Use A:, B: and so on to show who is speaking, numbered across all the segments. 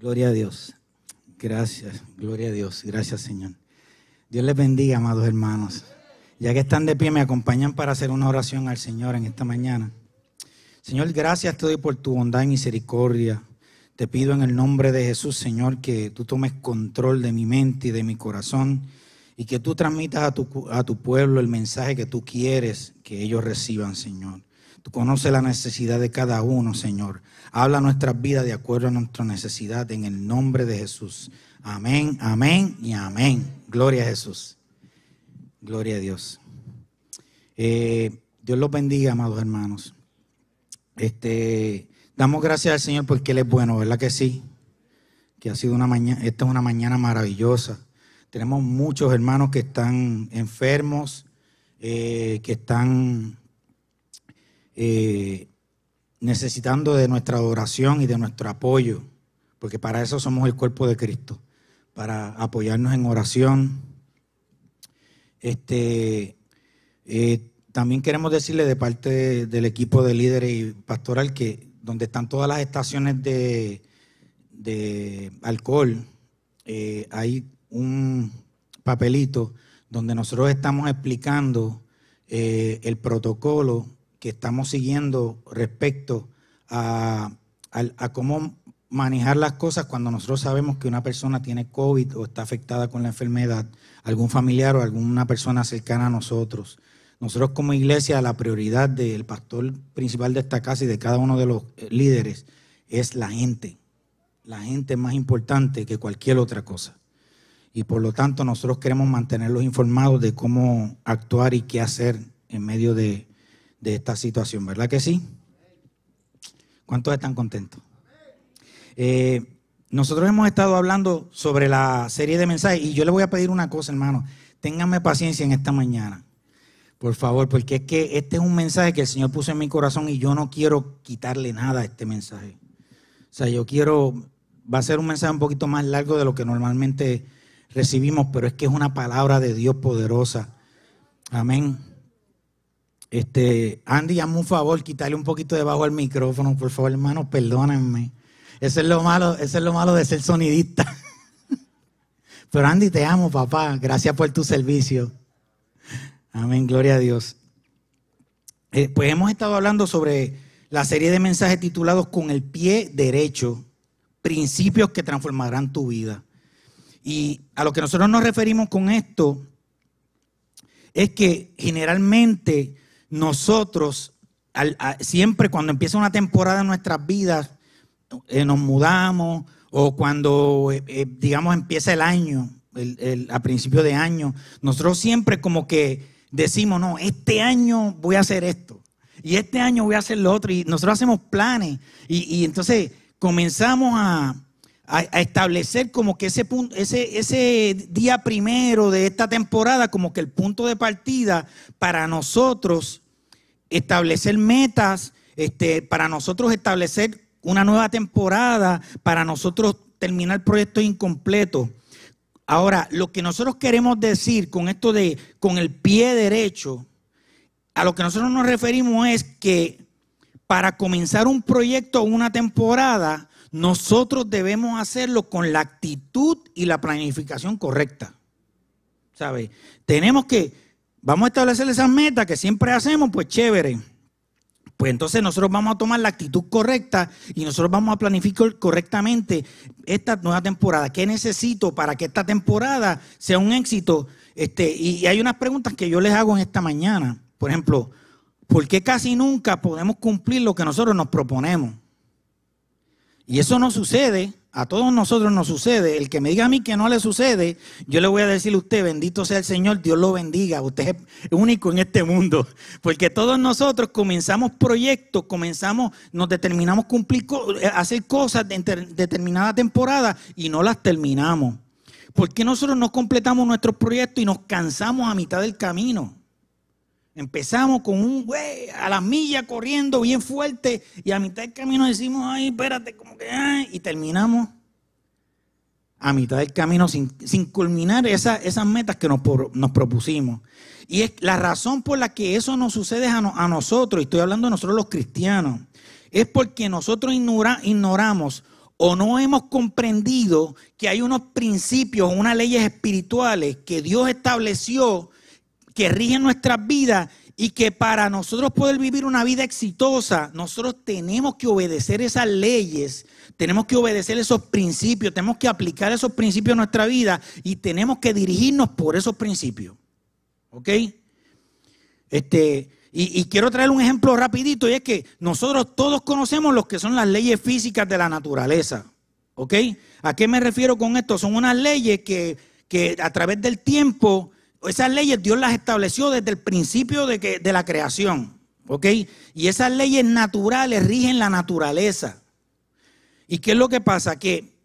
A: Gloria a Dios. Gracias, gloria a Dios. Gracias, Señor. Dios les bendiga, amados hermanos. Ya que están de pie, me acompañan para hacer una oración al Señor en esta mañana. Señor, gracias te doy por tu bondad y misericordia. Te pido en el nombre de Jesús, Señor, que tú tomes control de mi mente y de mi corazón y que tú transmitas a tu, a tu pueblo el mensaje que tú quieres que ellos reciban, Señor. Tú conoces la necesidad de cada uno, Señor. Habla nuestras vidas de acuerdo a nuestra necesidad en el nombre de Jesús. Amén, amén y amén. Gloria a Jesús. Gloria a Dios. Eh, Dios los bendiga, amados hermanos. Este, damos gracias al Señor porque Él es bueno, ¿verdad que sí? Que ha sido una mañana, esta es una mañana maravillosa. Tenemos muchos hermanos que están enfermos, eh, que están eh, necesitando de nuestra adoración y de nuestro apoyo, porque para eso somos el cuerpo de Cristo, para apoyarnos en oración. Este, eh, también queremos decirle de parte del equipo de líderes y pastoral que donde están todas las estaciones de, alcohol, eh, hay un papelito donde nosotros estamos explicando el protocolo que estamos siguiendo respecto a, cómo manejar las cosas cuando nosotros sabemos que una persona tiene COVID o está afectada con la enfermedad, algún familiar o alguna persona cercana a nosotros. Nosotros como iglesia, la prioridad del pastor principal de esta casa y de cada uno de los eh, líderes es la gente. La gente es más importante que cualquier otra cosa. Y por lo tanto nosotros queremos mantenerlos informados de cómo actuar y qué hacer en medio de, de esta situación, ¿verdad que sí? ¿Cuántos están contentos? Eh, nosotros hemos estado hablando sobre la serie de mensajes y yo le voy a pedir una cosa, hermano. Ténganme paciencia en esta mañana, por favor, porque es que este es un mensaje que el Señor puso en mi corazón y yo no quiero quitarle nada a este mensaje. O sea, yo quiero, va a ser un mensaje un poquito más largo de lo que normalmente recibimos, pero es que es una palabra de Dios poderosa. Amén. Este, Andy, hazme un favor, quitarle un poquito debajo al micrófono, por favor, hermano, perdónenme. Eso es lo malo, eso es lo malo de ser sonidista. Pero Andy, te amo, papá. Gracias por tu servicio. Amén, gloria a Dios. Eh, pues hemos estado hablando sobre la serie de mensajes titulados Con el pie derecho, principios que transformarán tu vida. Y a lo que nosotros nos referimos con esto es que generalmente nosotros siempre cuando empieza una temporada en nuestras vidas, eh, nos mudamos o cuando, eh, eh, digamos, empieza el año, a principio de año, nosotros siempre como que decimos, no, este año voy a hacer esto y este año voy a hacer lo otro y nosotros hacemos planes y, entonces comenzamos a, establecer como que ese, punto, ese, ese día primero de esta temporada como que el punto de partida para nosotros establecer metas, este, para nosotros establecer una nueva temporada, para nosotros terminar proyectos incompletos. Ahora, lo que nosotros queremos decir con esto de con el pie derecho, a lo que nosotros nos referimos es que para comenzar un proyecto o una temporada, nosotros debemos hacerlo con la actitud y la planificación correcta. ¿Sabe? Tenemos que vamos a establecer esas metas que siempre hacemos, pues chévere. Pues entonces nosotros vamos a tomar la actitud correcta y nosotros vamos a planificar correctamente esta nueva temporada. ¿Qué necesito para que esta temporada sea un éxito? Este, y hay unas preguntas que yo les hago en esta mañana. Por ejemplo, ¿por qué casi nunca podemos cumplir lo que nosotros nos proponemos? Y eso no sucede A todos nosotros nos sucede. El que me diga a mí que no le sucede, yo le voy a decir a usted, bendito sea el Señor, Dios lo bendiga. Usted es único en este mundo. Porque todos nosotros comenzamos proyectos, comenzamos, nos determinamos cumplir, eh, hacer cosas en determinada temporada y no las terminamos. ¿Por qué nosotros no completamos nuestros proyectos y nos cansamos a mitad del camino? Empezamos con un güey a la milla corriendo bien fuerte y a mitad del camino decimos, ay, espérate, como que, y terminamos a mitad del camino sin, culminar esas metas que nos, propusimos. Y es la razón por la que eso nos sucede a, a nosotros, y estoy hablando de nosotros los cristianos, es porque nosotros ignoramos o no hemos comprendido que hay unos principios, unas leyes espirituales que Dios estableció que rigen nuestras vidas y que para nosotros poder vivir una vida exitosa, nosotros tenemos que obedecer esas leyes, tenemos que obedecer esos principios, tenemos que aplicar esos principios a nuestra vida y tenemos que dirigirnos por esos principios. ¿Ok? Este, y, quiero traer un ejemplo rapidito y es que nosotros todos conocemos lo que son las leyes físicas de la naturaleza. ¿Ok? ¿A qué me refiero con esto? Son unas leyes que, que a través del tiempo esas leyes Dios las estableció desde el principio de, que, de la creación. ¿Ok? Y esas leyes naturales rigen la naturaleza. ¿Y qué es lo que pasa? Que,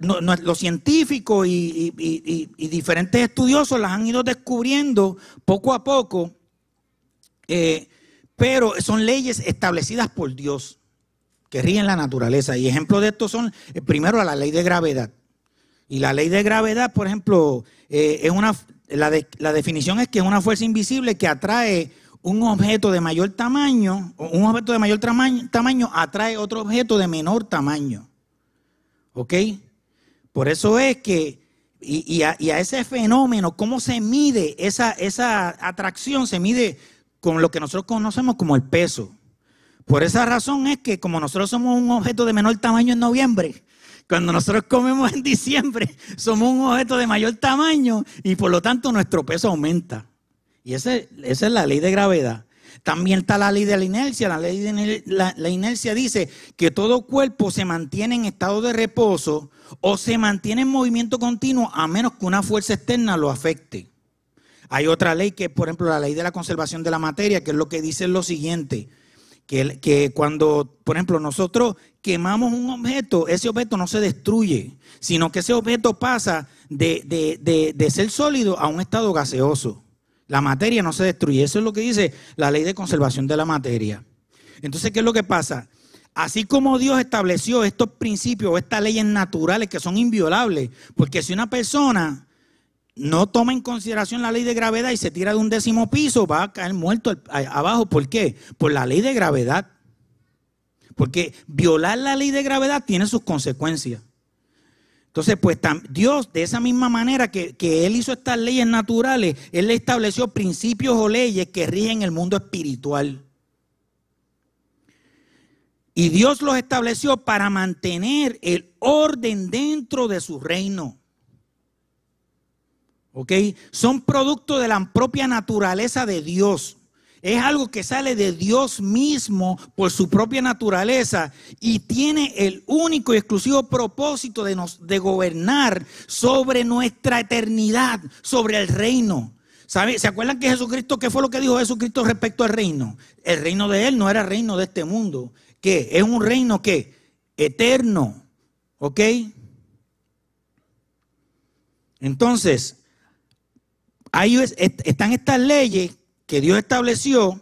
A: los científicos y, diferentes estudiosos las han ido descubriendo poco a poco, eh, pero son leyes establecidas por Dios que rigen la naturaleza. Y ejemplos de esto son, eh, primero, la ley de gravedad. Y la ley de gravedad, por ejemplo, eh, es una, la, definición es que es una fuerza invisible que atrae un objeto de mayor tamaño, un objeto de mayor tamaño, atrae otro objeto de menor tamaño. ¿Ok? Por eso es que, y, a, ese fenómeno, ¿cómo se mide esa, esa atracción? Se mide con lo que nosotros conocemos como el peso. Por esa razón es que como nosotros somos un objeto de menor tamaño en noviembre, cuando nosotros comemos en diciembre, somos un objeto de mayor tamaño y por lo tanto nuestro peso aumenta. Y esa, es la ley de gravedad. También está la ley de la inercia. La ley de la, la inercia dice que todo cuerpo se mantiene en estado de reposo o se mantiene en movimiento continuo a menos que una fuerza externa lo afecte. Hay otra ley que, por ejemplo, la ley de la conservación de la materia, que es lo que dice lo siguiente que, cuando, por ejemplo, nosotros quemamos un objeto, ese objeto no se destruye, sino que ese objeto pasa de, de, ser sólido a un estado gaseoso. La materia no se destruye. Eso es lo que dice la ley de conservación de la materia. Entonces, ¿qué es lo que pasa? Así como Dios estableció estos principios, estas leyes naturales que son inviolables, porque si una persona no toma en consideración la ley de gravedad y se tira de un décimo piso, va a caer muerto abajo. ¿Por qué? Por la ley de gravedad. Porque violar la ley de gravedad tiene sus consecuencias. Entonces, pues Dios, de esa misma manera que, que, Él hizo estas leyes naturales, Él le estableció principios o leyes que rigen el mundo espiritual. Y Dios los estableció para mantener el orden dentro de su reino. ¿Ok? Son producto de la propia naturaleza de Dios. Es algo que sale de Dios mismo por su propia naturaleza y tiene el único y exclusivo propósito de, nos, de gobernar sobre nuestra eternidad, sobre el reino. ¿Sabe? ¿Se acuerdan que Jesucristo, qué fue lo que dijo Jesucristo respecto al reino? El reino de Él no era reino de este mundo. ¿Qué? Es un reino que eterno. ¿Ok? Entonces, están estas leyes que Dios estableció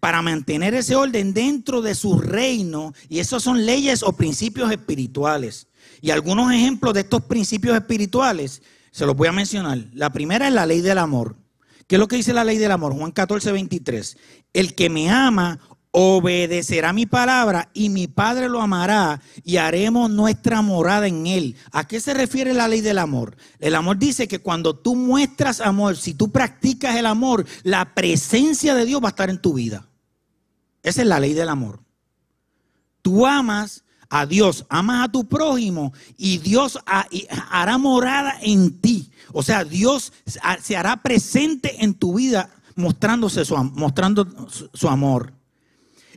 A: para mantener ese orden dentro de su reino. Y esas son leyes o principios espirituales. Y algunos ejemplos de estos principios espirituales se los voy a mencionar. La primera es la ley del amor. ¿Qué es lo que dice la ley del amor? Juan 14, 23. El que me ama obedecerá mi palabra y mi Padre lo amará y haremos nuestra morada en él. ¿A qué se refiere la ley del amor? El amor dice que cuando tú muestras amor, si tú practicas el amor, la presencia de Dios va a estar en tu vida. Esa es la ley del amor. Tú amas a Dios, amas a tu prójimo y Dios hará morada en ti. O sea, Dios se hará presente en tu vida mostrándose su, mostrando su amor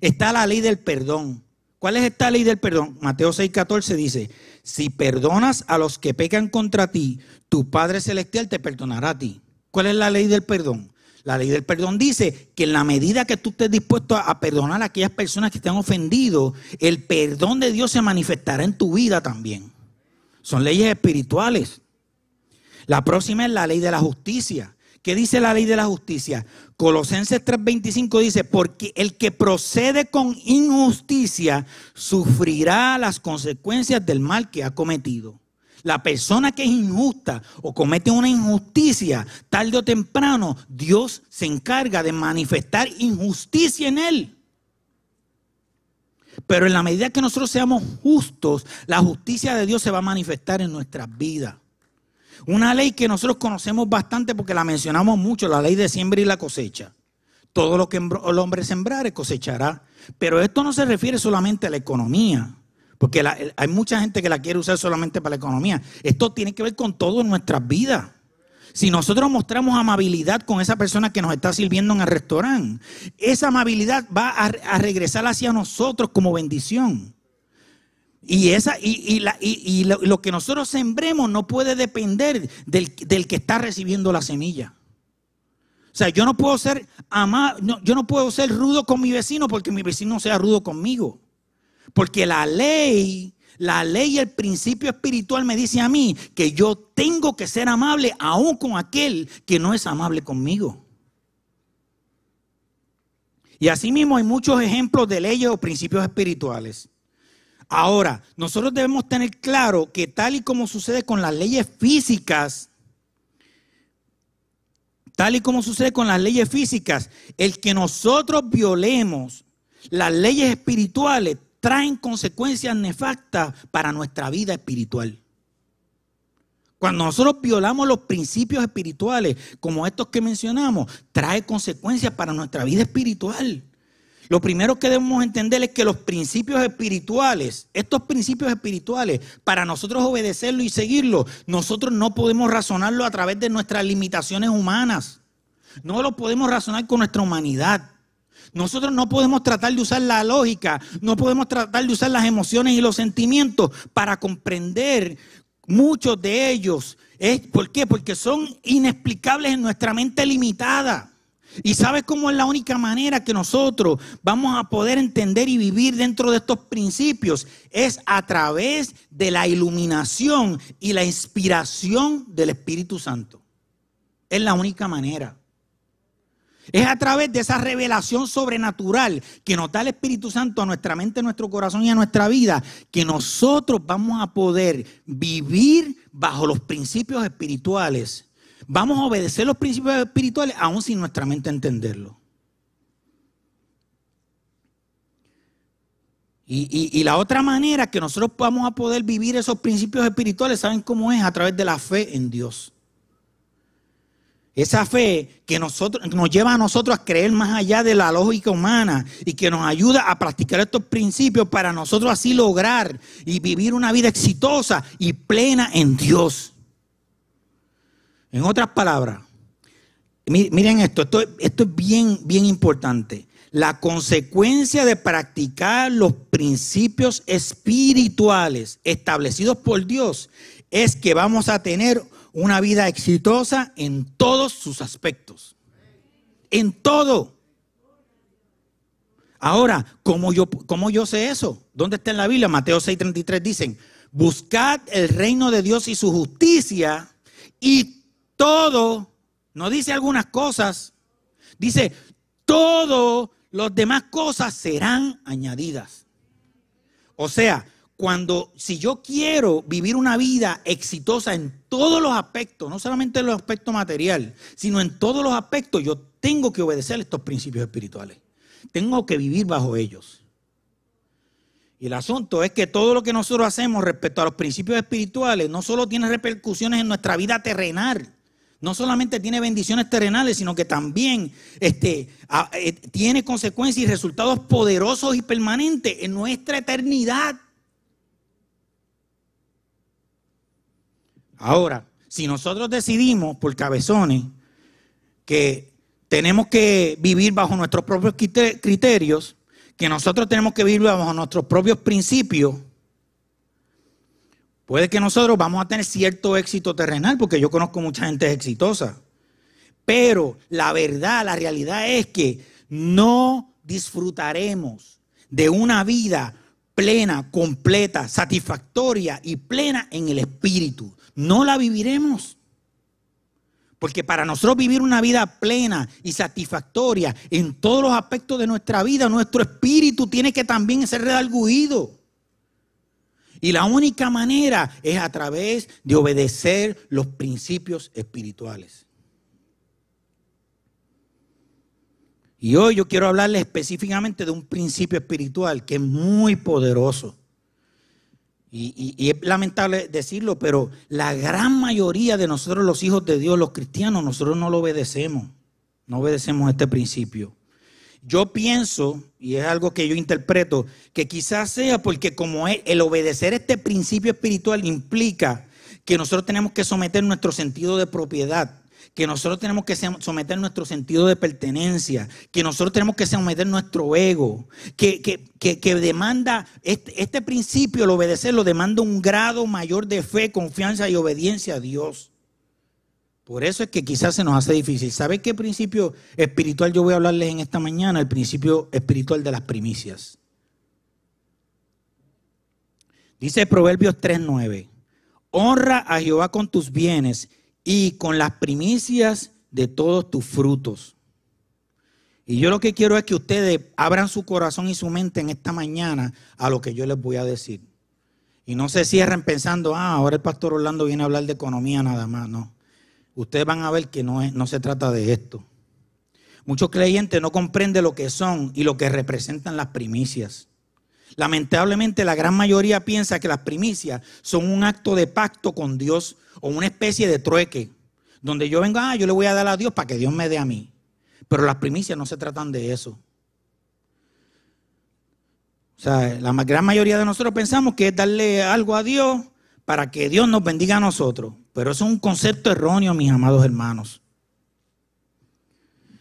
A: está la ley del perdón. ¿Cuál es esta ley del perdón? Mateo 6:14 dice, si perdonas a los que pecan contra ti, tu Padre Celestial te perdonará a ti. ¿Cuál es la ley del perdón? La ley del perdón dice que en la medida que tú estés dispuesto a perdonar a aquellas personas que te han ofendido, el perdón de Dios se manifestará en tu vida también. Son leyes espirituales. La próxima es la ley de la justicia. ¿Qué dice la ley de la justicia? Colosenses 3:25 dice, porque el que procede con injusticia sufrirá las consecuencias del mal que ha cometido. La persona que es injusta o comete una injusticia, tarde o temprano, Dios se encarga de manifestar injusticia en él. Pero en la medida que nosotros seamos justos, la justicia de Dios se va a manifestar en nuestras vidas. Una ley que nosotros conocemos bastante porque la mencionamos mucho, la ley de siembra y la cosecha. Todo lo que el hombre sembrare cosechará. Pero esto no se refiere solamente a la economía, porque hay mucha gente que la quiere usar solamente para la economía. Esto tiene que ver con todo nuestras vidas. Si nosotros mostramos amabilidad con esa persona que nos está sirviendo en el restaurante, esa amabilidad va a regresar hacia nosotros como bendición. Y, esa, y, y, lo, que nosotros sembremos no puede depender del, que está recibiendo la semilla. O sea, yo no puedo ser yo no puedo ser rudo con mi vecino porque mi vecino sea rudo conmigo. Porque la ley, la ley y el principio espiritual me dice a mí que yo tengo que ser amable aún con aquel que no es amable conmigo. Y asimismo hay muchos ejemplos de leyes o principios espirituales. Ahora, nosotros debemos tener claro que tal y como sucede con las leyes físicas, tal y como sucede con las leyes físicas, el que nosotros violemos las leyes espirituales traen consecuencias nefastas para nuestra vida espiritual. Cuando nosotros violamos los principios espirituales, como estos que mencionamos, trae consecuencias para nuestra vida espiritual. Lo primero que debemos entender es que los principios espirituales, estos principios espirituales, para nosotros obedecerlo y seguirlo, nosotros no podemos razonarlo a través de nuestras limitaciones humanas. No lo podemos razonar con nuestra humanidad. Nosotros no podemos tratar de usar la lógica, no podemos tratar de usar las emociones y los sentimientos para comprender muchos de ellos. ¿Por qué? Porque son inexplicables en nuestra mente limitada. ¿Y sabes cómo es la única manera que nosotros vamos a poder entender y vivir dentro de estos principios? Es a través de la iluminación y la inspiración del Espíritu Santo. Es la única manera. Es a través de esa revelación sobrenatural que nos da el Espíritu Santo a nuestra mente, a nuestro corazón y a nuestra vida, que nosotros vamos a poder vivir bajo los principios espirituales Vamos a obedecer los principios espirituales aún sin nuestra mente entenderlo. Y, la otra manera que nosotros vamos a poder vivir esos principios espirituales, ¿saben cómo es? A través de la fe en Dios. Esa fe que nosotros, nos lleva a nosotros a creer más allá de la lógica humana y que nos ayuda a practicar estos principios para nosotros así lograr y vivir una vida exitosa y plena en Dios. En otras palabras, miren esto, esto, es bien, bien importante. La consecuencia de practicar los principios espirituales establecidos por Dios es que vamos a tener una vida exitosa en todos sus aspectos. En todo. Ahora, ¿cómo yo, cómo yo sé eso? ¿Dónde está en la Biblia? Mateo 6:33 dicen, buscad el reino de Dios y su justicia y todo, no dice algunas cosas, dice, todo las demás cosas serán añadidas. O sea, cuando, si yo quiero vivir una vida exitosa en todos los aspectos, no solamente en los aspectos material, sino en todos los aspectos, yo tengo que obedecer estos principios espirituales. Tengo que vivir bajo ellos. Y el asunto es que todo lo que nosotros hacemos respecto a los principios espirituales no solo tiene repercusiones en nuestra vida terrenal, no solamente tiene bendiciones terrenales, sino que también este, eh, tiene consecuencias y resultados poderosos y permanentes en nuestra eternidad. Ahora, si nosotros decidimos por cabezones que tenemos que vivir bajo nuestros propios criterios, que nosotros tenemos que vivir bajo nuestros propios principios, Puede que nosotros vamos a tener cierto éxito terrenal, porque yo conozco mucha gente exitosa. Pero la verdad, la realidad es que no disfrutaremos de una vida plena, completa, satisfactoria y plena en el espíritu. No la viviremos. Porque para nosotros vivir una vida plena y satisfactoria en todos los aspectos de nuestra vida, nuestro espíritu tiene que también ser redarguido. Y la única manera es a través de obedecer los principios espirituales. Y hoy yo quiero hablarles específicamente de un principio espiritual que es muy poderoso. Y, es lamentable decirlo, pero la gran mayoría de nosotros los hijos de Dios, los cristianos, nosotros no lo obedecemos. No obedecemos este principio. Yo pienso, y es algo que yo interpreto, que quizás sea porque como el obedecer este principio espiritual implica que nosotros tenemos que someter nuestro sentido de propiedad que nosotros tenemos que someter nuestro sentido de pertenencia, que nosotros tenemos que someter nuestro ego, que, demanda, este, este, principio, el obedecerlo, demanda un grado mayor de fe, confianza y obediencia a Dios. Por eso es que quizás se nos hace difícil. ¿Sabe qué principio espiritual yo voy a hablarles en esta mañana? El principio espiritual de las primicias. Dice Proverbios 3.9, honra a Jehová con tus bienes y con las primicias de todos tus frutos. Y yo lo que quiero es que ustedes abran su corazón y su mente en esta mañana a lo que yo les voy a decir. Y no se cierren pensando, ah, ahora el pastor Orlando viene a hablar de economía nada más. No. Ustedes van a ver que no, es, no se trata de esto. Muchos creyentes no comprenden lo que son y lo que representan las primicias. Lamentablemente la gran mayoría piensa que las primicias son un acto de pacto con Dios o una especie de trueque, donde yo vengo, ah, yo le voy a dar a Dios para que Dios me dé a mí. Pero las primicias no se tratan de eso. O sea, la gran mayoría de nosotros pensamos que es darle algo a Dios para que Dios nos bendiga a nosotros. Pero es un concepto erróneo, mis amados hermanos.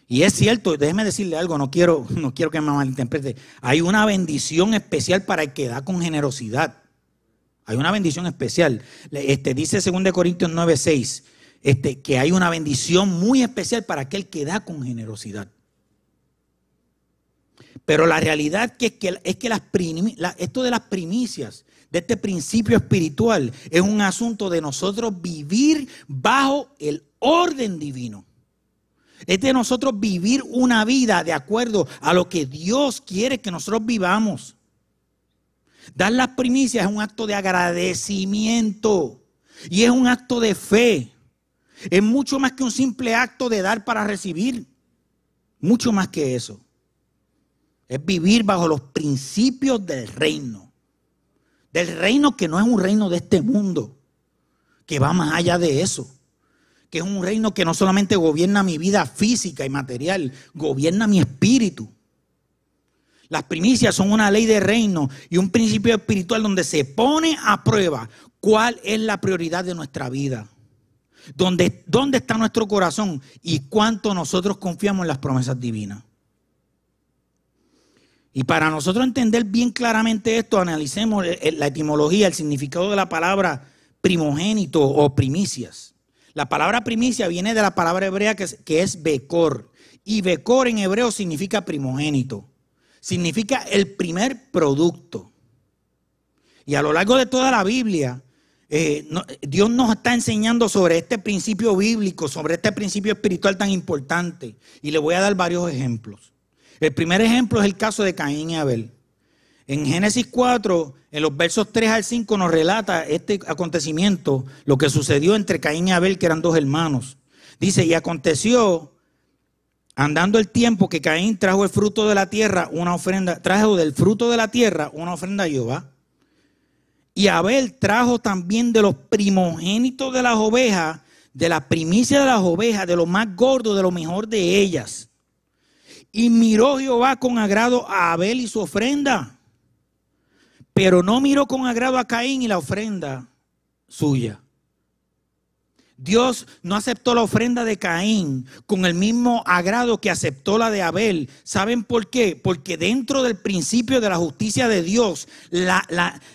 A: Y es cierto, déjeme decirle algo, no quiero, no quiero que me malinterprete. Hay una bendición especial para el que da con generosidad. Hay una bendición especial. Este, dice 2 Corintios 9, 6, este, que hay una bendición muy especial para aquel que da con generosidad. Pero la realidad es que, esto de las primicias, de este principio espiritual, es un asunto de nosotros vivir bajo el orden divino. Es de nosotros vivir una vida de acuerdo a lo que Dios quiere que nosotros vivamos. Dar las primicias es un acto de agradecimiento y es un acto de fe. Es mucho más que un simple acto de dar para recibir. Mucho más que eso. Es vivir bajo los principios del reino. Del reino que no es un reino de este mundo, que va más allá de eso. Que es un reino que no solamente gobierna mi vida física y material, gobierna mi espíritu. Las primicias son una ley de reino y un principio espiritual donde se pone a prueba cuál es la prioridad de nuestra vida. ¿Dónde, dónde está nuestro corazón y cuánto nosotros confiamos en las promesas divinas? Y para nosotros entender bien claramente esto, analicemos la etimología, el significado de la palabra primogénito o primicias. La palabra primicia viene de la palabra hebrea que es, que es Becor. Y Becor en hebreo significa primogénito significa el primer producto. Y a lo largo de toda la Biblia, eh, Dios nos está enseñando sobre este principio bíblico, sobre este principio espiritual tan importante. Y le voy a dar varios ejemplos. El primer ejemplo es el caso de Caín y Abel. En Génesis 4, en los versos 3 al 5, nos relata este acontecimiento, lo que sucedió entre Caín y Abel, que eran dos hermanos. Dice, y aconteció Andando el tiempo que Caín trajo el fruto de la tierra, una ofrenda, trajo del fruto de la tierra una ofrenda a Jehová. Y Abel trajo también de los primogénitos de las ovejas, de la primicia de las ovejas, de lo más gordo, de lo mejor de ellas. Y miró Jehová con agrado a Abel y su ofrenda, pero no miró con agrado a Caín y la ofrenda suya. Dios no aceptó la ofrenda de Caín con el mismo agrado que aceptó la de Abel. ¿Saben por qué? Porque dentro del principio de la justicia de Dios,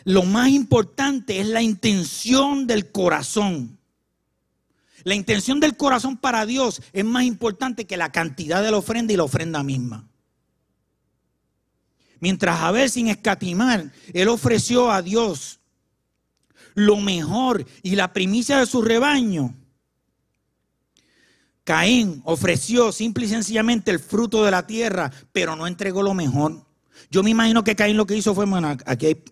A: lo más importante es la intención del corazón. La intención del corazón para Dios es más importante que la cantidad de la ofrenda y la ofrenda misma. Mientras Abel sin escatimar, él ofreció a Dios lo mejor y la primicia de su rebaño. Caín ofreció simple y sencillamente el fruto de la tierra, pero no entregó lo mejor. Yo me imagino que Caín lo que hizo fue, bueno, aquí hay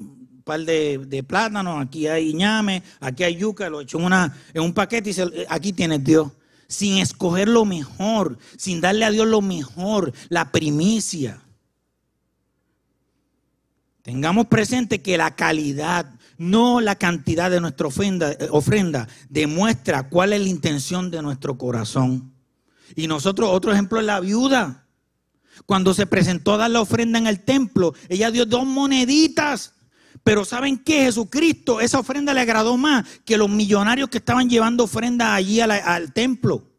A: par de, plátanos, aquí hay ñame, aquí hay yuca, lo echó en, una, en un paquete y dice, aquí tienes Dios. Sin escoger lo mejor, sin darle a Dios lo mejor, la primicia. Tengamos presente que la calidad, no la cantidad de nuestra ofrenda, eh, ofrenda, demuestra cuál es la intención de nuestro corazón. Y nosotros, otro ejemplo es la viuda. Cuando se presentó a dar la ofrenda en el templo, ella dio dos moneditas. Pero ¿saben qué? Jesucristo, esa ofrenda le agradó más que los millonarios que estaban llevando ofrenda allí al templo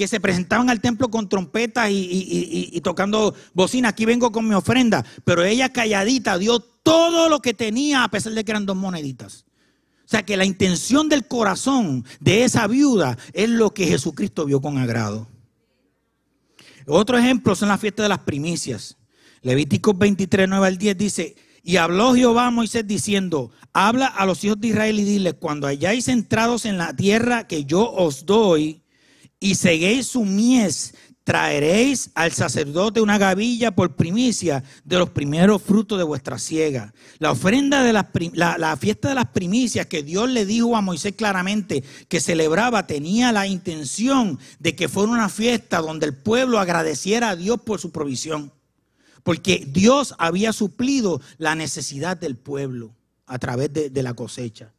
A: que se presentaban al templo con trompetas y, tocando bocina. Aquí vengo con mi ofrenda. Pero ella calladita dio todo lo que tenía a pesar de que eran dos moneditas. O sea que la intención del corazón de esa viuda es lo que Jesucristo vio con agrado. Otro ejemplo son las fiestas de las primicias. Levíticos 23, 9 al 10 dice, y habló Jehová a Moisés diciendo, habla a los hijos de Israel y dile, cuando hayáis entrados en la tierra que yo os doy, y seguéis su mies, traeréis al sacerdote una gavilla por primicia de los primeros frutos de vuestra siega. La ofrenda de la, fiesta de las primicias que Dios le dijo a Moisés claramente que celebraba tenía la intención de que fuera una fiesta donde el pueblo agradeciera a Dios por su provisión. Porque Dios había suplido la necesidad del pueblo a través de la cosecha.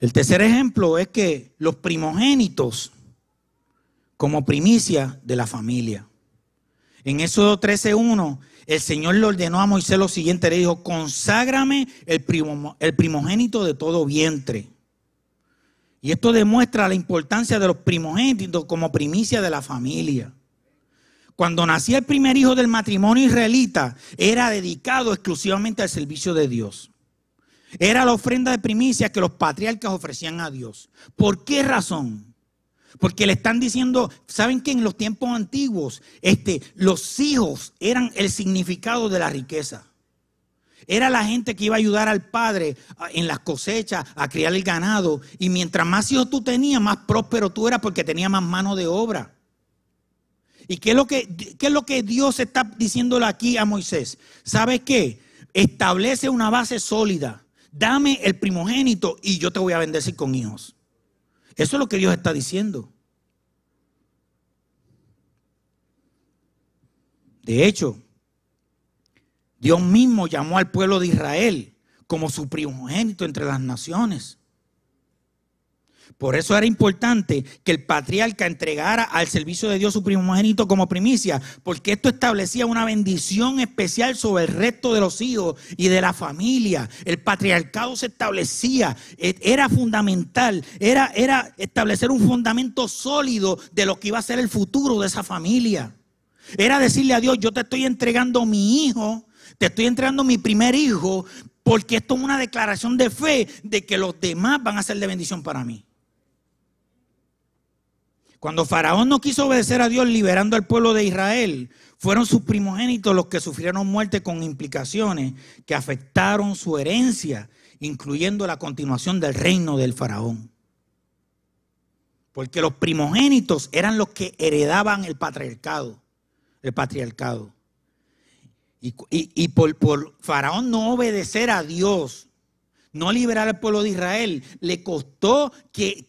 A: El tercer ejemplo es que los primogénitos como primicia de la familia. En Éxodo 13:1, el Señor le ordenó a Moisés lo siguiente, le dijo, conságrame el, el primogénito de todo vientre. Y esto demuestra la importancia de los primogénitos como primicia de la familia. Cuando nacía el primer hijo del matrimonio israelita, era dedicado exclusivamente al servicio de Dios. Era la ofrenda de primicia que los patriarcas ofrecían a Dios. ¿Por qué razón? Porque le están diciendo, ¿saben que en los tiempos antiguos este, los hijos eran el significado de la riqueza? Era la gente que iba a ayudar al padre en las cosechas, a criar el ganado. Y mientras más hijos tú tenías, más próspero tú eras porque tenía más mano de obra. ¿Y qué es lo que, qué es lo que Dios está diciéndole aquí a Moisés? ¿Sabe qué? Establece una base sólida dame el primogénito y yo te voy a bendecir con hijos. Eso es lo que Dios está diciendo. De hecho, Dios mismo llamó al pueblo de Israel como su primogénito entre las naciones. Por eso era importante que el patriarca entregara al servicio de Dios su primogénito como primicia, porque esto establecía una bendición especial sobre el resto de los hijos y de la familia. El patriarcado se establecía, e, era fundamental, era, era establecer un fundamento sólido de lo que iba a ser el futuro de esa familia. Era decirle a Dios, yo te estoy entregando mi hijo, te estoy entregando mi primer hijo, porque esto es una declaración de fe de que los demás van a ser de bendición para mí. Cuando Faraón no quiso obedecer a Dios liberando al pueblo de Israel, fueron sus primogénitos los que sufrieron muerte con implicaciones que afectaron su herencia, incluyendo la continuación del reino del Faraón. Porque los primogénitos eran los que heredaban el patriarcado. El patriarcado. Y, por, por Faraón no obedecer a Dios, no liberar al pueblo de Israel, le costó que,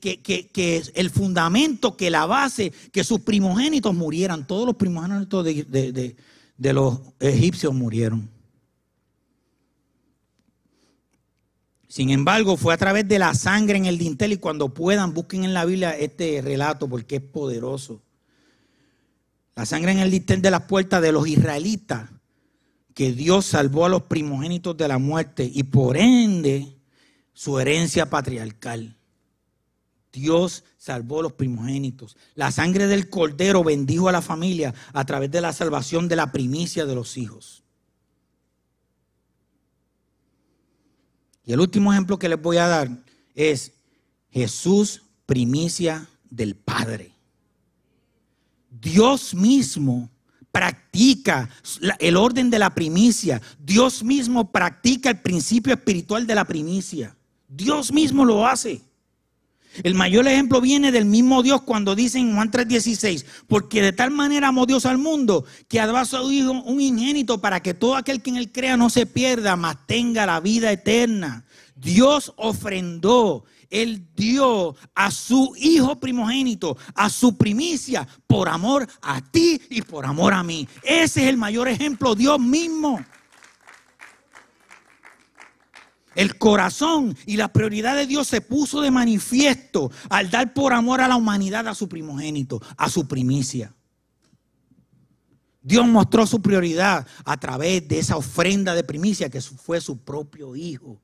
A: el fundamento, que la base, que sus primogénitos murieran. Todos los primogénitos de, de los egipcios murieron. Sin embargo, fue a través de la sangre en el dintel y cuando puedan busquen en la Biblia este relato porque es poderoso. La sangre en el dintel de las puertas de los israelitas que Dios salvó a los primogénitos de la muerte y por ende su herencia patriarcal. Dios salvó los primogénitos. La sangre del cordero bendijo a la familia a través de la salvación de la primicia de los hijos. Y el último ejemplo que les voy a dar es Jesús, primicia del Padre. Dios mismo practica el orden de la primicia. Dios mismo practica el principio espiritual de la primicia. Dios mismo lo hace. El mayor ejemplo viene del mismo Dios cuando dice en Juan 3:16, porque de tal manera amó Dios al mundo que ha dado su Hijo un ingénito para que todo aquel que en él crea no se pierda, mas tenga la vida eterna. Dios ofrendó, Él dio a su Hijo primogénito, a su primicia, por amor a ti y por amor a mí. Ese es el mayor ejemplo, Dios mismo. El corazón y la prioridad de Dios se puso de manifiesto al dar por amor a la humanidad a su primogénito, a su primicia. Dios mostró su prioridad a través de esa ofrenda de primicia que fue su propio hijo.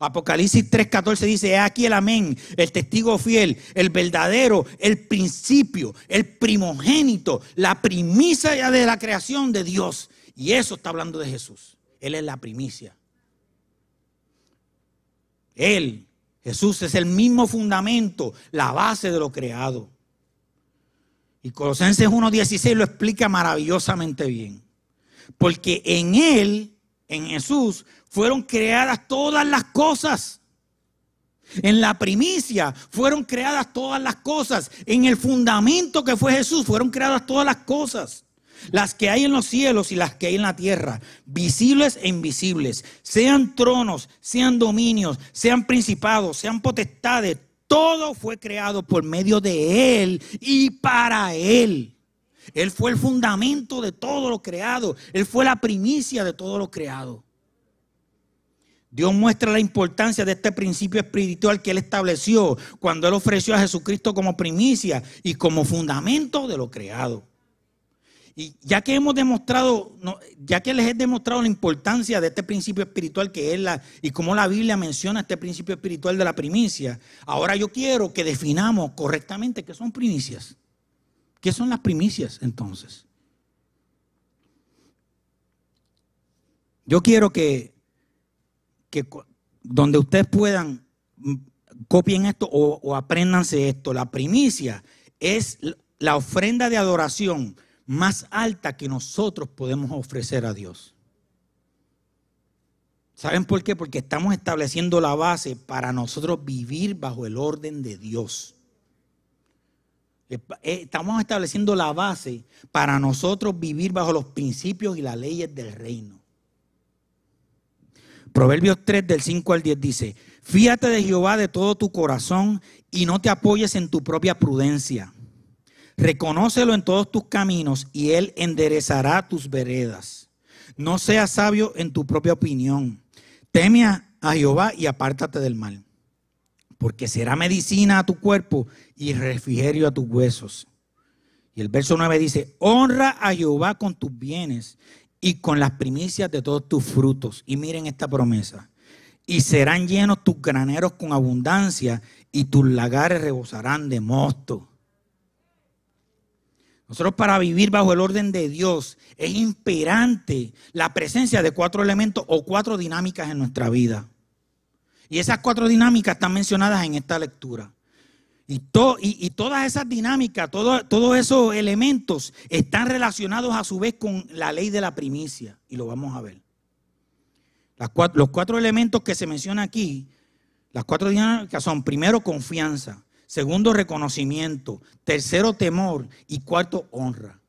A: Apocalipsis 3:14 dice, aquí el amén, el testigo fiel, el verdadero, el principio, el primogénito, la primicia de la creación de Dios. Y eso está hablando de Jesús. Él es la primicia. Él, Jesús, es el mismo fundamento, la base de lo creado. Y Colosenses 1.16 lo explica maravillosamente bien. Porque en Él, en Jesús, fueron creadas todas las cosas. En la primicia fueron creadas todas las cosas. En el fundamento que fue Jesús fueron creadas todas las cosas. Las que hay en los cielos y las que hay en la tierra, visibles e invisibles, sean tronos, sean dominios, sean principados, sean potestades, todo fue creado por medio de Él y para Él. Él fue el fundamento de todo lo creado. Él fue la primicia de todo lo creado. Dios muestra la importancia de este principio espiritual que Él estableció cuando Él ofreció a Jesucristo como primicia y como fundamento de lo creado. Y ya que hemos demostrado, ya que les he demostrado la importancia de este principio espiritual que es la, y cómo la Biblia menciona este principio espiritual de la primicia, ahora yo quiero que definamos correctamente qué son primicias. ¿Qué son las primicias entonces? Yo quiero que que donde ustedes puedan, mm, copien esto o, o apréndanse esto. La primicia es la ofrenda de adoración más alta que nosotros podemos ofrecer a Dios. ¿Saben por qué? Porque estamos estableciendo la base para nosotros vivir bajo el orden de Dios. Eh, estamos estableciendo la base para nosotros vivir bajo los principios y las leyes del reino. Proverbios 3 del 5 al 10 dice, fíjate de Jehová de todo tu corazón y no te apoyes en tu propia prudencia. Reconócelo en todos tus caminos y él enderezará tus veredas. No seas sabio en tu propia opinión. Teme a Jehová y apártate del mal, porque será medicina a tu cuerpo y refrigerio a tus huesos. Y el verso 9 dice, honra a Jehová con tus bienes y con las primicias de todos tus frutos. Y miren esta promesa. Y serán llenos tus graneros con abundancia y tus lagares rebosarán de mosto. Nosotros para vivir bajo el orden de Dios es imperante la presencia de cuatro elementos o cuatro dinámicas en nuestra vida. Y esas cuatro dinámicas están mencionadas en esta lectura. Y, y, todas esas dinámicas, todos esos elementos están relacionados a su vez con la ley de la primicia. Y lo vamos a ver. los cuatro elementos que se mencionan aquí, las cuatro dinámicas son primero confianza, segundo reconocimiento, tercero temor y cuarto honra.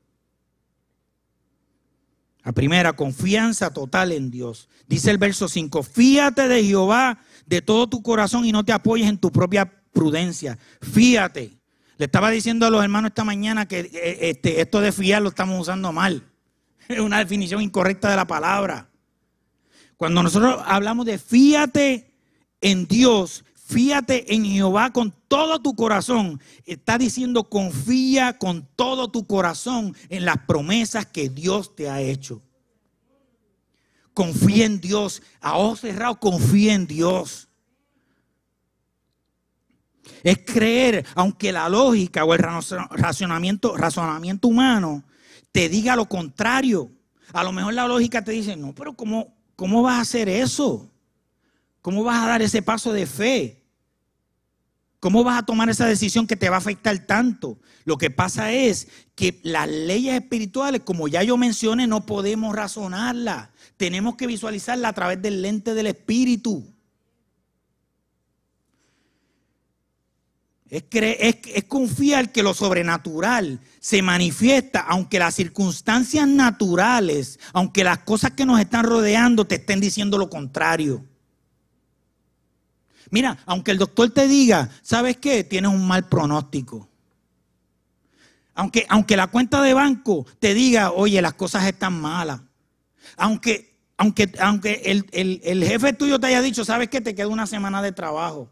A: La primera, confianza total en Dios. Dice el verso 5, fíate de Jehová de todo tu corazón y no te apoyes en tu propia prudencia. Fíate. Le estaba diciendo a los hermanos esta mañana que eh, este, esto de fiar lo estamos usando mal. Es una definición incorrecta de la palabra. Cuando nosotros hablamos de fíate en Dios, fíate en Jehová con todo tu corazón, está diciendo confía con todo tu corazón en las promesas que Dios te ha hecho. Confía en Dios. A ojos cerrados, confía en Dios. Es creer, aunque la lógica o el razonamiento, razonamiento humano te diga lo contrario. A lo mejor la lógica te dice, no, pero ¿cómo, cómo vas a hacer eso? ¿Cómo vas a dar ese paso de fe? ¿Cómo vas a tomar esa decisión que te va a afectar tanto? Lo que pasa es que las leyes espirituales, como ya yo mencioné, no podemos razonarlas. Tenemos que visualizarlas a través del lente del espíritu. Es, es, confiar que lo sobrenatural se manifiesta, aunque las circunstancias naturales, aunque las cosas que nos están rodeando te estén diciendo lo contrario. Mira, aunque el doctor te diga, ¿sabes qué? Tienes un mal pronóstico. Aunque, aunque la cuenta de banco te diga, oye, las cosas están malas. Aunque, aunque, aunque el, el jefe tuyo te haya dicho, ¿sabes qué? Te queda una semana de trabajo.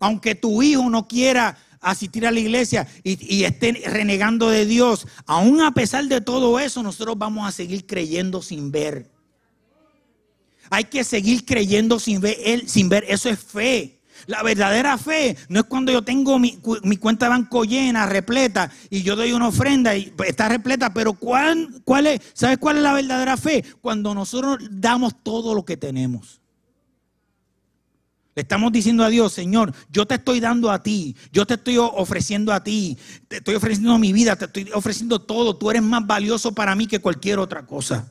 A: Aunque tu hijo no quiera asistir a la iglesia y, y, esté renegando de Dios, aún a pesar de todo eso, nosotros vamos a seguir creyendo sin ver. Hay que seguir creyendo sin ver, sin ver. Eso es fe. La verdadera fe no es cuando yo tengo mi, cuenta de banco llena, repleta, y yo doy una ofrenda y está repleta, pero ¿cuál, cuál es? ¿sabes cuál es la verdadera fe? Cuando nosotros damos todo lo que tenemos. Le estamos diciendo a Dios, Señor, yo te estoy dando a ti, yo te estoy ofreciendo a ti, te estoy ofreciendo mi vida, te estoy ofreciendo todo, tú eres más valioso para mí que cualquier otra cosa.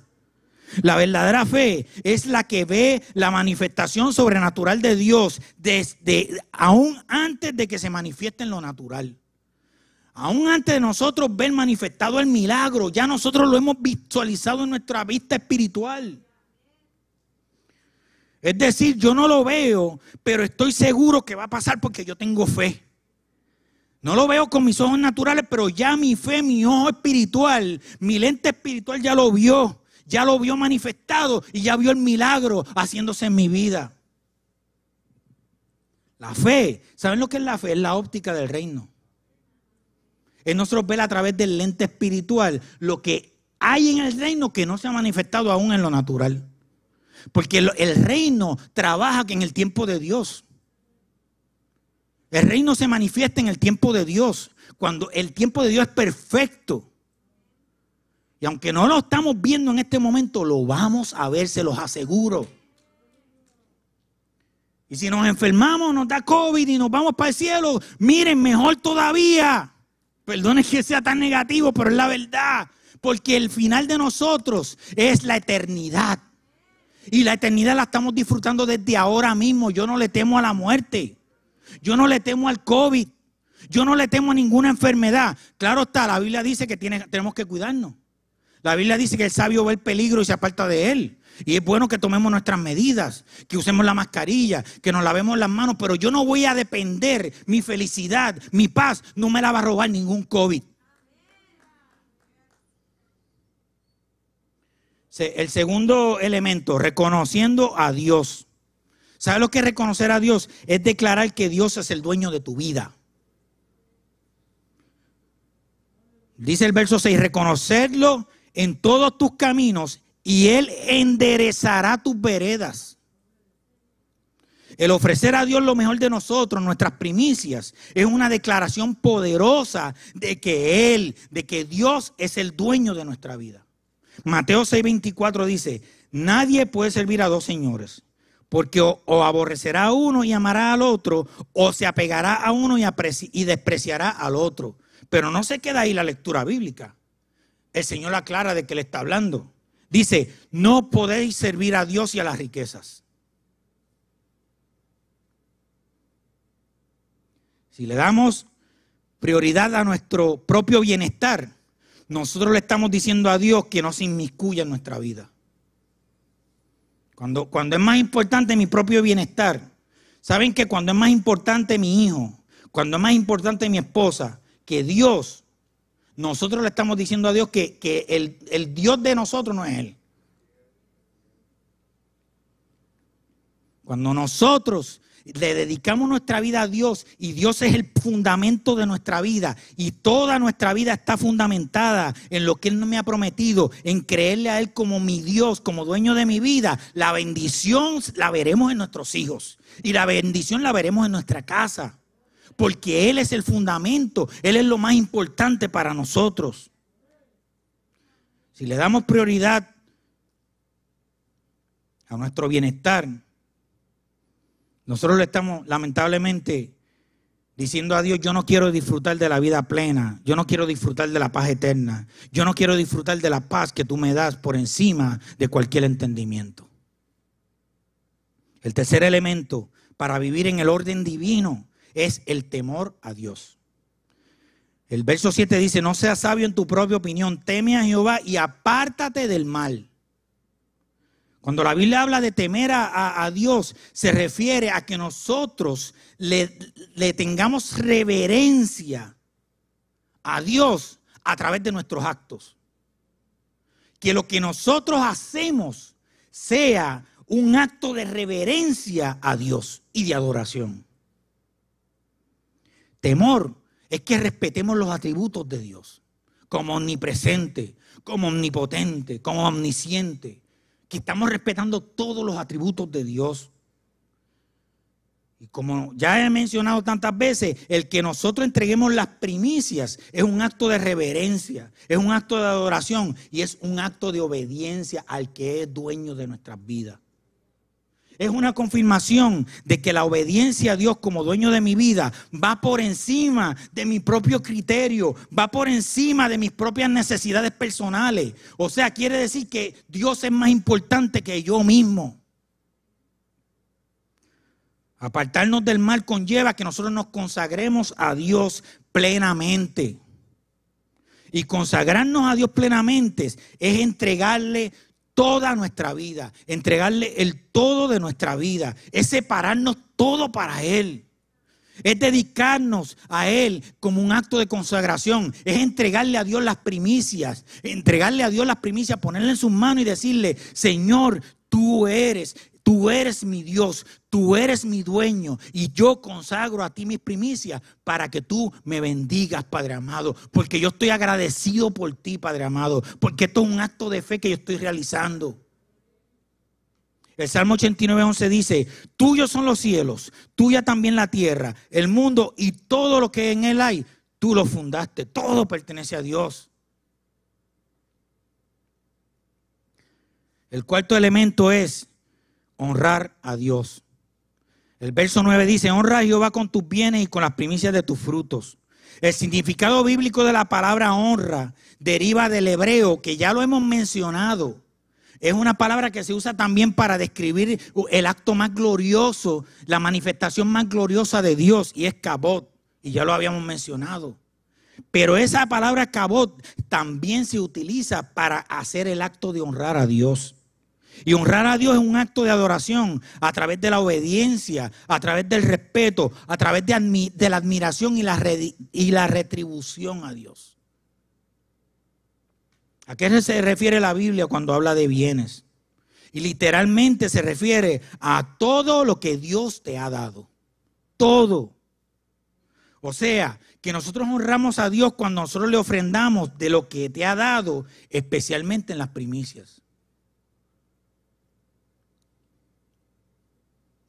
A: La verdadera fe es la que ve la manifestación sobrenatural de Dios desde aún antes de que se manifieste en lo natural. Aún antes de nosotros ver manifestado el milagro, ya nosotros lo hemos visualizado en nuestra vista espiritual. Es decir, yo no lo veo, pero estoy seguro que va a pasar porque yo tengo fe. No lo veo con mis ojos naturales, pero ya mi fe, mi ojo espiritual, mi lente espiritual ya lo vio ya lo vio manifestado y ya vio el milagro haciéndose en mi vida. La fe, ¿saben lo que es la fe? Es la óptica del reino. Es nosotros ver a través del lente espiritual lo que hay en el reino que no se ha manifestado aún en lo natural. Porque el reino trabaja en el tiempo de Dios. El reino se manifiesta en el tiempo de Dios. Cuando el tiempo de Dios es perfecto. Y aunque no lo estamos viendo en este momento, lo vamos a ver, se los aseguro. Y si nos enfermamos, nos da COVID y nos vamos para el cielo, miren, mejor todavía. Perdone que sea tan negativo, pero es la verdad. Porque el final de nosotros es la eternidad. Y la eternidad la estamos disfrutando desde ahora mismo. Yo no le temo a la muerte. Yo no le temo al COVID. Yo no le temo a ninguna enfermedad. Claro está, la Biblia dice que tenemos que cuidarnos. La Biblia dice que el sabio ve el peligro y se aparta de él. Y es bueno que tomemos nuestras medidas, que usemos la mascarilla, que nos lavemos las manos, pero yo no voy a depender, mi felicidad, mi paz, no me la va a robar ningún COVID. El segundo elemento, reconociendo a Dios. ¿Sabes lo que es reconocer a Dios? Es declarar que Dios es el dueño de tu vida. Dice el verso 6, reconocerlo en todos tus caminos y Él enderezará tus veredas. El ofrecer a Dios lo mejor de nosotros, nuestras primicias, es una declaración poderosa de que Él, de que Dios es el dueño de nuestra vida. Mateo 6:24 dice, nadie puede servir a dos señores, porque o, aborrecerá a uno y amará al otro, o se apegará a uno y, y despreciará al otro. Pero no se queda ahí la lectura bíblica el Señor aclara de que le está hablando. Dice, no podéis servir a Dios y a las riquezas. Si le damos prioridad a nuestro propio bienestar, nosotros le estamos diciendo a Dios que no se inmiscuya en nuestra vida. Cuando, cuando es más importante mi propio bienestar, saben que cuando es más importante mi hijo, cuando es más importante mi esposa, que Dios nosotros le estamos diciendo a Dios que, el, el Dios de nosotros no es Él. Cuando nosotros le dedicamos nuestra vida a Dios y Dios es el fundamento de nuestra vida y toda nuestra vida está fundamentada en lo que Él me ha prometido, en creerle a Él como mi Dios, como dueño de mi vida, la bendición la veremos en nuestros hijos y la bendición la veremos en nuestra casa. Porque Él es el fundamento, Él es lo más importante para nosotros. Si le damos prioridad a nuestro bienestar, nosotros le estamos lamentablemente diciendo a Dios, yo no quiero disfrutar de la vida plena, yo no quiero disfrutar de la paz eterna, yo no quiero disfrutar de la paz que tú me das por encima de cualquier entendimiento. El tercer elemento para vivir en el orden divino es el temor a Dios. El verso 7 dice, no seas sabio en tu propia opinión, teme a Jehová y apártate del mal. Cuando la Biblia habla de temer a, Dios, se refiere a que nosotros le, le tengamos reverencia a Dios a través de nuestros actos. Que lo que nosotros hacemos sea un acto de reverencia a Dios y de adoración. Temor es que respetemos los atributos de Dios, como omnipresente, como omnipotente, como omnisciente, que estamos respetando todos los atributos de Dios. Y como ya he mencionado tantas veces, el que nosotros entreguemos las primicias es un acto de reverencia, es un acto de adoración y es un acto de obediencia al que es dueño de nuestras vidas. Es una confirmación de que la obediencia a Dios como dueño de mi vida va por encima de mi propio criterio, va por encima de mis propias necesidades personales. O sea, quiere decir que Dios es más importante que yo mismo. Apartarnos del mal conlleva que nosotros nos consagremos a Dios plenamente. Y consagrarnos a Dios plenamente es entregarle toda nuestra vida, entregarle el todo de nuestra vida, es separarnos todo para Él. Es dedicarnos a Él como un acto de consagración. Es entregarle a Dios las primicias. Entregarle a Dios las primicias, ponerle en sus manos y decirle, Señor, tú eres Tú eres mi Dios, tú eres mi dueño y yo consagro a ti mis primicias para que tú me bendigas, Padre amado, porque yo estoy agradecido por ti, Padre amado, porque esto es un acto de fe que yo estoy realizando. El Salmo 89, 11 dice, tuyos son los cielos, tuya también la tierra, el mundo y todo lo que en él hay, tú lo fundaste, todo pertenece a Dios. El cuarto elemento es honrar a Dios. El verso 9 dice, honra a Jehová con tus bienes y con las primicias de tus frutos. El significado bíblico de la palabra honra deriva del hebreo, que ya lo hemos mencionado. Es una palabra que se usa también para describir el acto más glorioso, la manifestación más gloriosa de Dios, y es cabot, y ya lo habíamos mencionado. Pero esa palabra cabot también se utiliza para hacer el acto de honrar a Dios. Y honrar a Dios es un acto de adoración a través de la obediencia, a través del respeto, a través de, la admiración y la, y la retribución a Dios. ¿A qué se refiere la Biblia cuando habla de bienes? Y literalmente se refiere a todo lo que Dios te ha dado. Todo. O sea, que nosotros honramos a Dios cuando nosotros le ofrendamos de lo que te ha dado, especialmente en las primicias.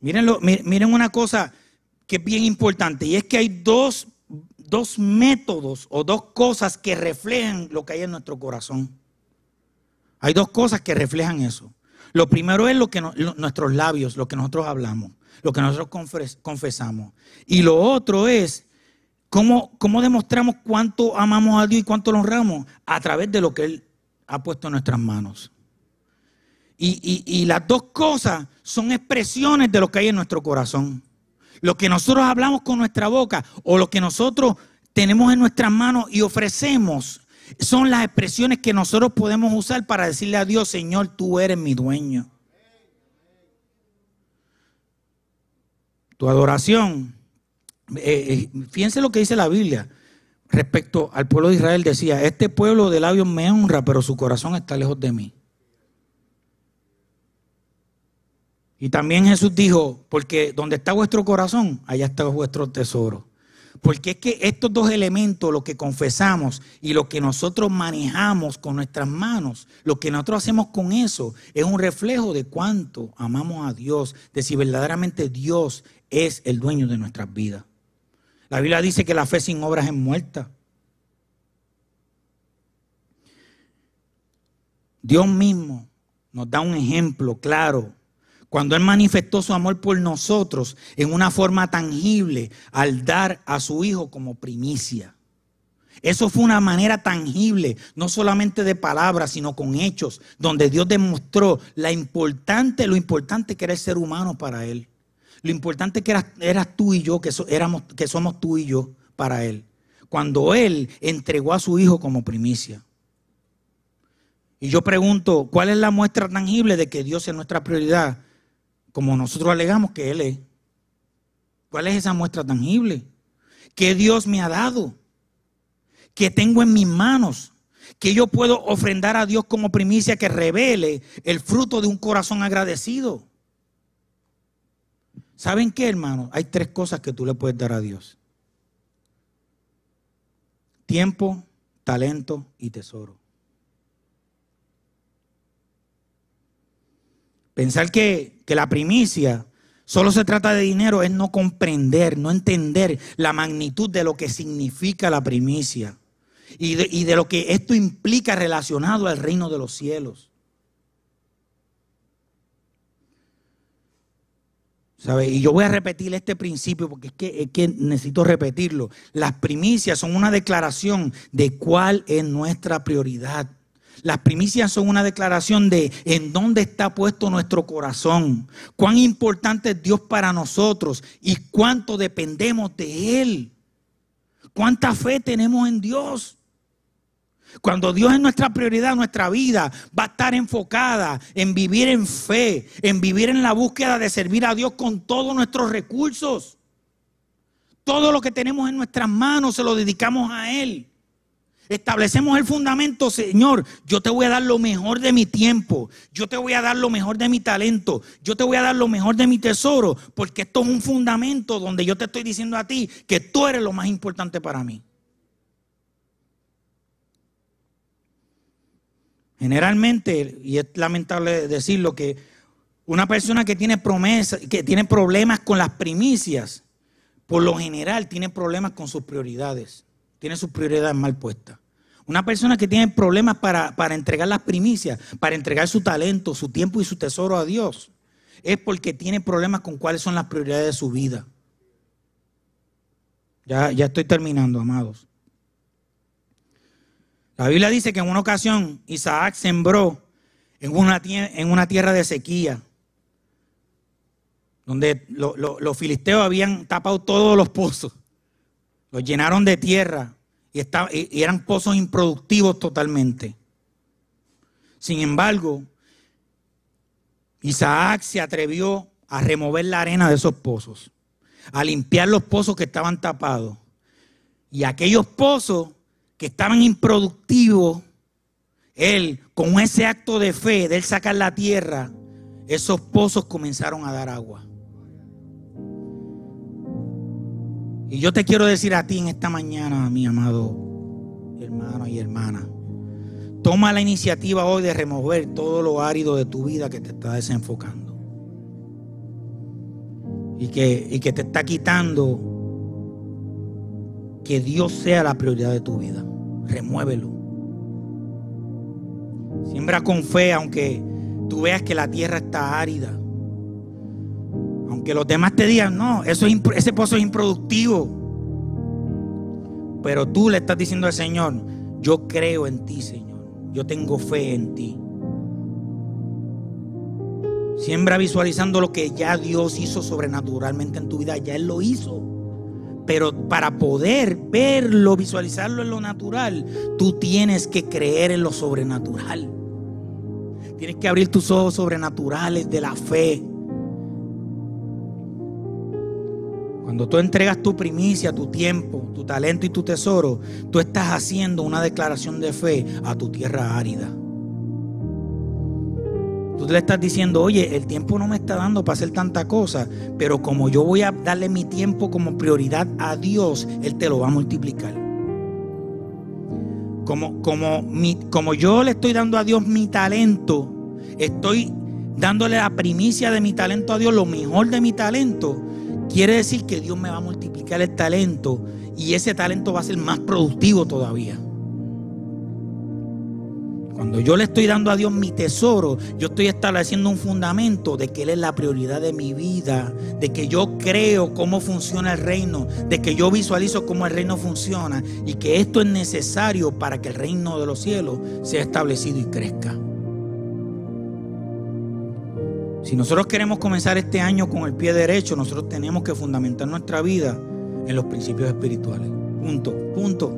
A: Miren una cosa que es bien importante y es que hay dos, dos métodos o dos cosas que reflejan lo que hay en nuestro corazón. Hay dos cosas que reflejan eso. Lo primero es lo que nuestros labios, lo que nosotros hablamos, lo que nosotros confesamos. Y lo otro es cómo, cómo demostramos cuánto amamos a Dios y cuánto lo honramos a través de lo que Él ha puesto en nuestras manos. Y, las dos cosas son expresiones de lo que hay en nuestro corazón. Lo que nosotros hablamos con nuestra boca o lo que nosotros tenemos en nuestras manos y ofrecemos son las expresiones que nosotros podemos usar para decirle a Dios, Señor, tú eres mi dueño. Tu adoración, eh, eh, fíjense lo que dice la Biblia respecto al pueblo de Israel. Decía, este pueblo de labios me honra, pero su corazón está lejos de mí. Y también Jesús dijo, porque donde está vuestro corazón, allá está vuestro tesoro. Porque es que estos dos elementos, lo que confesamos y lo que nosotros manejamos con nuestras manos, lo que nosotros hacemos con eso, es un reflejo de cuánto amamos a Dios, de si verdaderamente Dios es el dueño de nuestras vidas. La Biblia dice que la fe sin obras es muerta. Dios mismo nos da un ejemplo claro cuando Él manifestó su amor por nosotros en una forma tangible al dar a su Hijo como primicia. Eso fue una manera tangible, no solamente de palabras, sino con hechos, donde Dios demostró la importante, lo importante que era el ser humano para Él. Lo importante que eras, tú y yo, que, somos tú y yo para Él. Cuando Él entregó a su Hijo como primicia. Y yo pregunto, ¿cuál es la muestra tangible de que Dios es nuestra prioridad? Como nosotros alegamos que Él es. ¿Cuál es esa muestra tangible? Que Dios me ha dado, que tengo en mis manos, que yo puedo ofrendar a Dios como primicia que revele el fruto de un corazón agradecido. ¿Saben qué, hermano? Hay tres cosas que tú le puedes dar a Dios. Tiempo, talento y tesoro. Pensar que, la primicia solo se trata de dinero es no comprender, no entender la magnitud de lo que significa la primicia y de, y de lo que esto implica relacionado al reino de los cielos. Y yo voy a repetir este principio porque es que, es que necesito repetirlo. Las primicias son una declaración de cuál es nuestra prioridad. Las primicias son una declaración de en dónde está puesto nuestro corazón, cuán importante es Dios para nosotros y cuánto dependemos de Él. Cuánta fe tenemos en Dios. Cuando Dios es nuestra prioridad, nuestra vida va a estar enfocada en vivir en fe, en vivir en la búsqueda de servir a Dios con todos nuestros recursos. Todo lo que tenemos en nuestras manos se lo dedicamos a Él. Establecemos el fundamento, Señor, yo te voy a dar lo mejor de mi tiempo, yo te voy a dar lo mejor de mi talento, yo te voy a dar lo mejor de mi tesoro, porque esto es un fundamento donde yo te estoy diciendo a ti que tú eres lo más importante para mí. Generalmente, y es lamentable decirlo, que una persona que tiene promesas, que tiene problemas con las primicias, por lo general tiene problemas con sus prioridades, tiene sus prioridades mal puestas. Una persona que tiene problemas para, para, entregar las primicias, para entregar su talento, su tiempo y su tesoro a Dios, es porque tiene problemas con cuáles son las prioridades de su vida. Ya, ya estoy terminando, amados. La Biblia dice que en una ocasión Isaac sembró en una, en una tierra de sequía, donde los filisteos habían tapado todos los pozos, los llenaron de tierra y, eran pozos improductivos totalmente. Sin embargo, Isaac se atrevió a remover la arena de esos pozos, a limpiar los pozos que estaban tapados. Y aquellos pozos que estaban improductivos, él, con ese acto de fe de él sacar la tierra, esos pozos comenzaron a dar agua. Y yo te quiero decir a ti en esta mañana, mi amado hermano y hermana, toma la iniciativa hoy de remover todo lo árido de tu vida que te está desenfocando. Y que, y que te está quitando que Dios sea la prioridad de tu vida. Remuévelo. Siembra con fe, aunque tú veas que la tierra está árida. Aunque los demás te digan, no, eso ese pozo es improductivo. Pero tú le estás diciendo al Señor, yo creo en ti, Señor. Yo tengo fe en ti. Siembra visualizando lo que ya Dios hizo sobrenaturalmente en tu vida. Ya Él lo hizo. Pero para poder verlo, visualizarlo en lo natural, tú tienes que creer en lo sobrenatural. Tienes que abrir tus ojos sobrenaturales de la fe. Cuando tú entregas tu primicia, tu tiempo, tu talento y tu tesoro, tú estás haciendo una declaración de fe a tu tierra árida. Tú le estás diciendo, oye, el tiempo no me está dando para hacer tanta cosa, pero como yo voy a darle mi tiempo como prioridad a Dios, Él te lo va a multiplicar. Como, como, mi, como yo le estoy dando a Dios mi talento, estoy dándole la primicia de mi talento a Dios, lo mejor de mi talento, quiere decir que Dios me va a multiplicar el talento y ese talento va a ser más productivo todavía. Cuando yo le estoy dando a Dios mi tesoro, yo estoy estableciendo un fundamento de que Él es la prioridad de mi vida, de que yo creo cómo funciona el reino, de que yo visualizo cómo el reino funciona y que esto es necesario para que el reino de los cielos sea establecido y crezca. Si nosotros queremos comenzar este año con el pie derecho, nosotros tenemos que fundamentar nuestra vida en los principios espirituales. Punto, punto.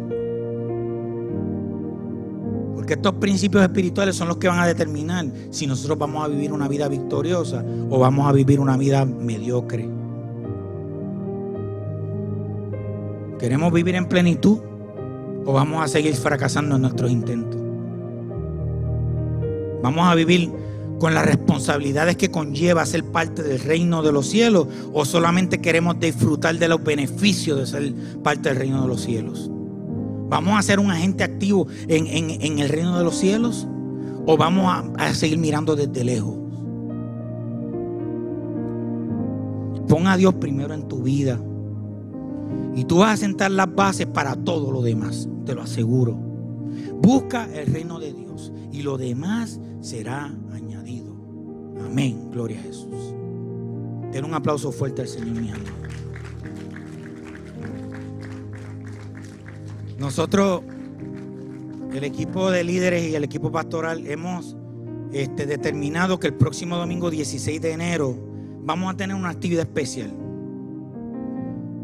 A: Porque estos principios espirituales son los que van a determinar si nosotros vamos a vivir una vida victoriosa o vamos a vivir una vida mediocre. ¿Queremos vivir en plenitud o vamos a seguir fracasando en nuestros intentos? Vamos a vivir con las responsabilidades que conlleva ser parte del reino de los cielos o solamente queremos disfrutar de los beneficios de ser parte del reino de los cielos? ¿Vamos a ser un agente activo en, el reino de los cielos o vamos a, a seguir mirando desde lejos? Pon a Dios primero en tu vida y tú vas a sentar las bases para todo lo demás, te lo aseguro. Busca el reino de Dios y lo demás será Amén. Gloria a Jesús. Den un aplauso fuerte al Señor, mi Nosotros, el equipo de líderes y el equipo pastoral, hemos este, determinado que el próximo domingo 16 de enero vamos a tener una actividad especial.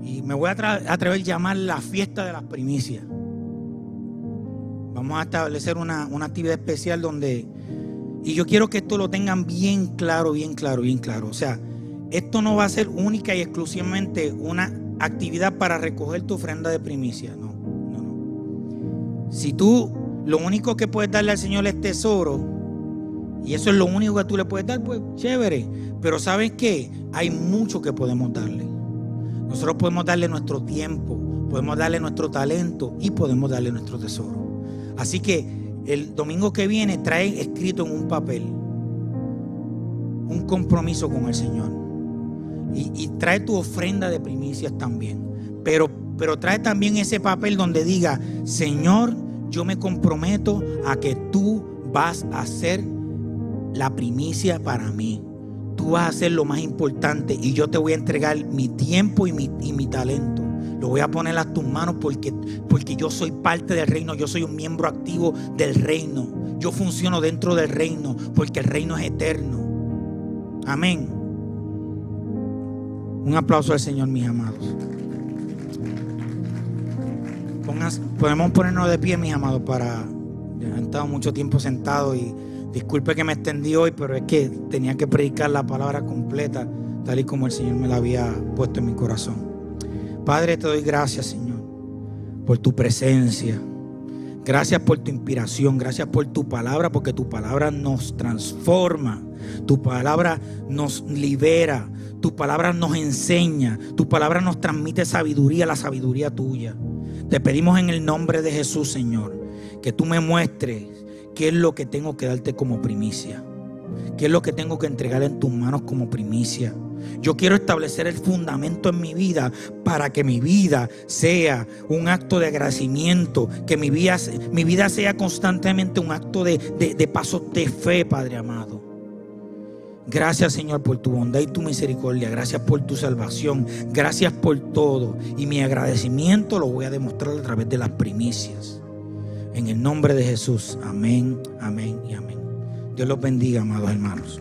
A: Y me voy a atrever a llamar la fiesta de las primicias. Vamos a establecer una actividad especial donde y yo quiero que esto lo tengan bien claro, bien claro, bien claro. O sea, esto no va a ser única y exclusivamente una actividad para recoger tu ofrenda de primicia. No, no, no. Si tú lo único que puedes darle al Señor es tesoro, y eso es lo único que tú le puedes dar, pues chévere. Pero ¿sabes qué? Hay mucho que podemos darle. Nosotros podemos darle nuestro tiempo, podemos darle nuestro talento y podemos darle nuestro tesoro. Así que el domingo que viene trae escrito en un papel un compromiso con el Señor. Y, trae tu ofrenda de primicias también. Pero, pero trae también ese papel donde diga, Señor, yo me comprometo a que tú vas a hacer la primicia para mí. Tú vas a hacer lo más importante y yo te voy a entregar mi tiempo y mi, y mi talento. Lo voy a poner a tus manos porque, porque yo soy parte del reino, yo soy un miembro activo del reino. Yo funciono dentro del reino porque el reino es eterno. Amén. Un aplauso al Señor, mis amados. podemos ponernos de pie, mis amados, para... Han estado mucho tiempo sentados y disculpe que me extendí hoy, pero es que tenía que predicar la palabra completa, tal y como el Señor me la había puesto en mi corazón. Padre, te doy gracias, Señor, por tu presencia. Gracias por tu inspiración, gracias por tu palabra, porque tu palabra nos transforma, tu palabra nos libera, tu palabra nos enseña, tu palabra nos transmite sabiduría, la sabiduría tuya. Te pedimos en el nombre de Jesús, Señor, que tú me muestres qué es lo que tengo que darte como primicia, qué es lo que tengo que entregar en tus manos como primicia. Yo quiero establecer el fundamento en mi vida para que mi vida sea un acto de agradecimiento, que mi vida, mi vida sea constantemente un acto de, de, pasos de fe, Padre amado. Gracias Señor por tu bondad y tu misericordia. Gracias por tu salvación. Gracias por todo. Y mi agradecimiento lo voy a demostrar a través de las primicias. En el nombre de Jesús. Amén, amén y amén. Dios los bendiga, amados hermanos.